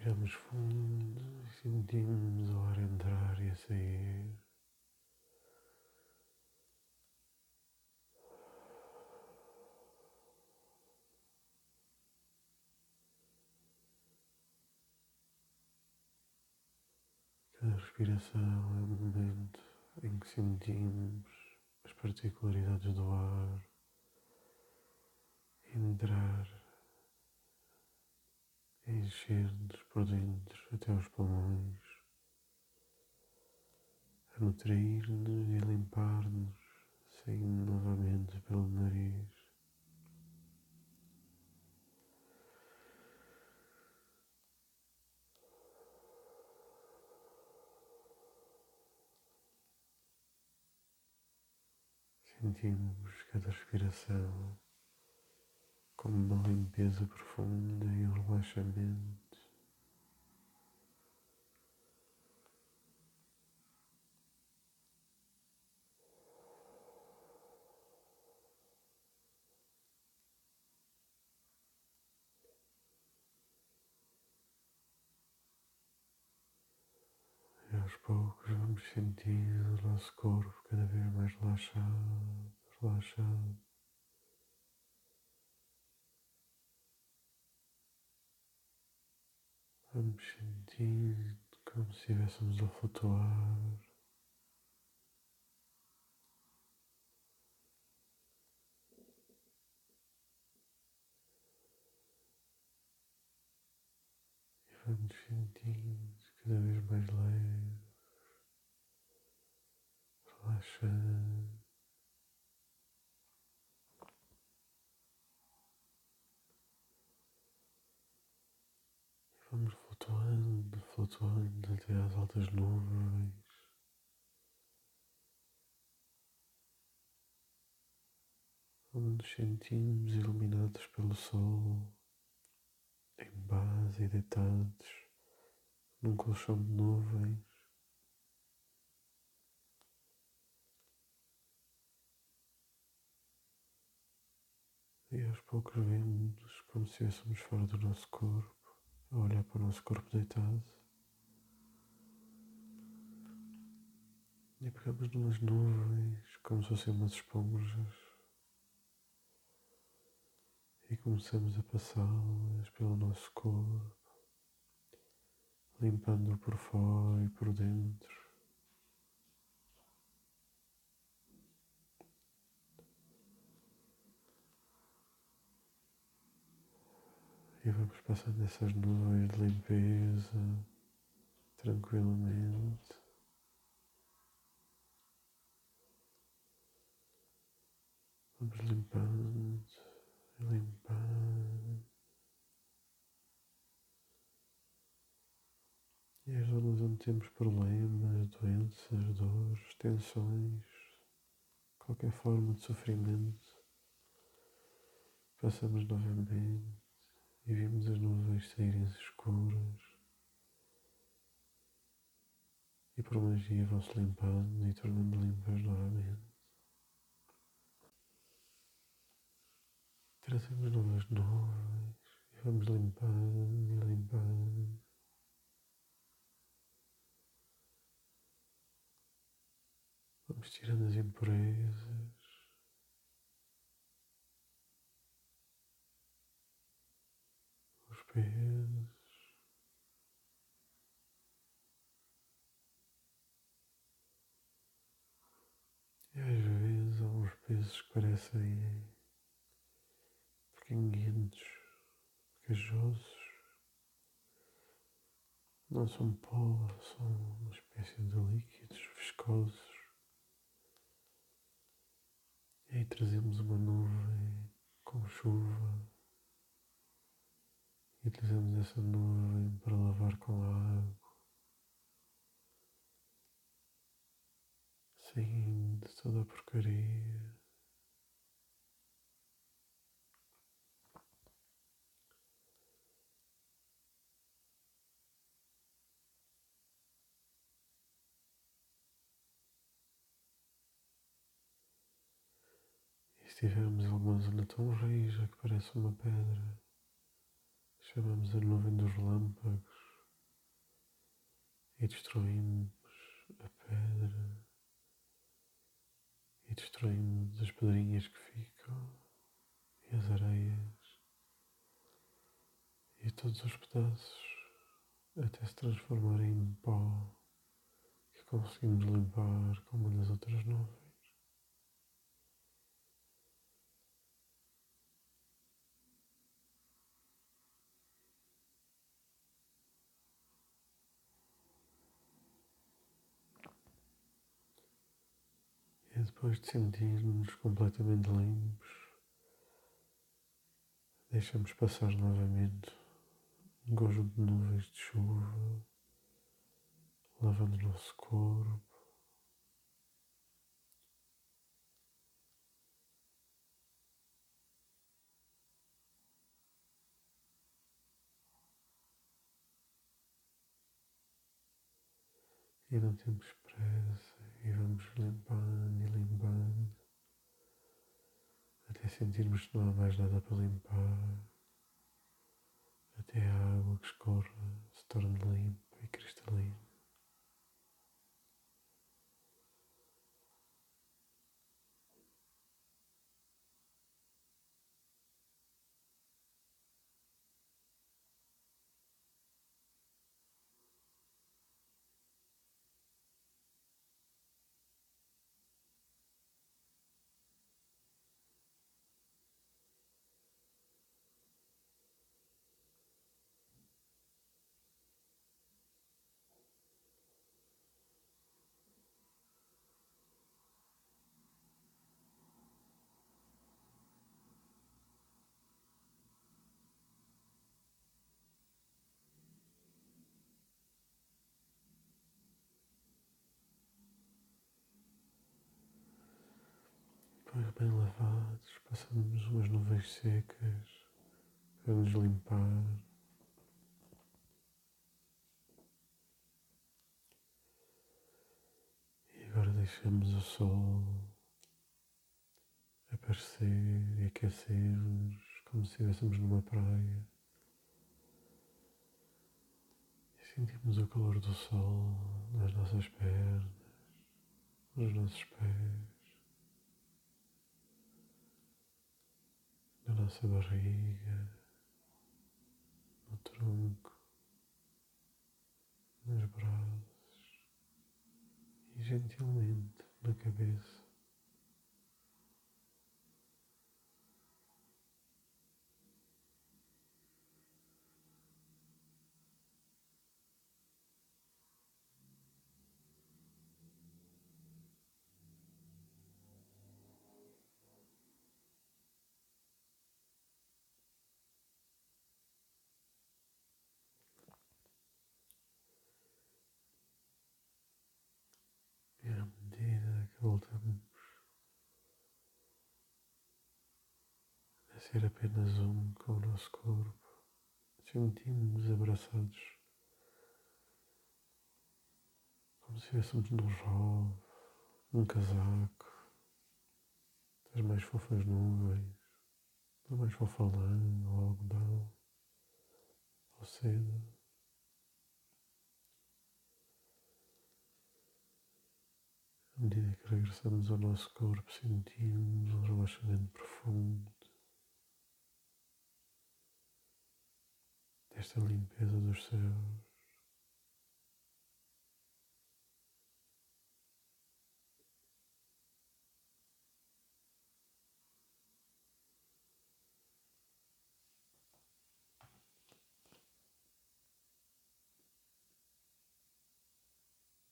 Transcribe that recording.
Respiramos fundo e sentimos o ar entrar e a sair. Cada respiração é um momento em que sentimos as particularidades do ar entrar encher-nos por dentro até os pulmões, a nutrir-nos e a limpar-nos, saindo novamente pelo nariz. Sentimos cada respiração como uma limpeza profunda e um relaxamento. E aos poucos vamos sentindo o nosso corpo cada vez mais relaxado, relaxado. Vamos sentindo como se estivéssemos a flutuar. E vamos sentindo cada vez mais leves, relaxando. Vamos flutuando, até às altas nuvens. Onde nos sentimos iluminados pelo sol, em base e deitados num colchão de nuvens. E aos poucos vemos como se estivéssemos fora do nosso corpo a olhar para o nosso corpo deitado e pegamos numas nuvens como se fossem umas esponjas e começamos a passá-las pelo nosso corpo, limpando-o por fora e por dentro. E vamos passando essas nuvens de limpeza tranquilamente. Vamos limpando, limpando. E as zonas onde temos problemas, doenças, dores, tensões, qualquer forma de sofrimento, passamos novamente e vimos as nuvens saírem escuras e por magia vão-se limpando e tornando limpas novamente. Trazemos novas nuvens e vamos limpando e limpando. Vamos tirando as impurezas. pesos. E às vezes há uns pesos que parecem pequeninos, pegajosos. Não são pó, são uma espécie de líquidos viscosos. E aí trazemos uma nuvem com chuva e utilizamos essa nuvem para lavar com água, saindo toda a porcaria. Se tivermos alguma zona tão rija que parece uma pedra, chamamos a nuvem dos relâmpagos. e destruímos a pedra e destruímos as pedrinhas que ficam e as areias e todos os pedaços até se transformarem em pó que conseguimos limpar como nas outras nuvens. E depois de sentirmos completamente limpos, deixamos passar novamente um conjunto de nuvens de chuva, lavando o nosso corpo. E não temos pressa e vamos e limpando até sentirmos que não há mais nada para limpar até a água que escorre se torne limpa e cristalina. Depois bem lavados, passamos umas nuvens secas para nos limpar. E agora deixamos o sol aparecer e aquecer-nos como se estivéssemos numa praia. E sentimos o calor do sol nas nossas pernas, nos nossos pés. Nossa barriga, no tronco, nos braços e gentilmente ser apenas um com o nosso corpo, sentimos-nos abraçados, como se estivéssemos num rol, num casaco, das mais fofas nuvens, da mais fofa lã ou algodão, ou seda. À medida que regressamos ao nosso corpo, sentimos um relaxamento profundo desta limpeza dos céus.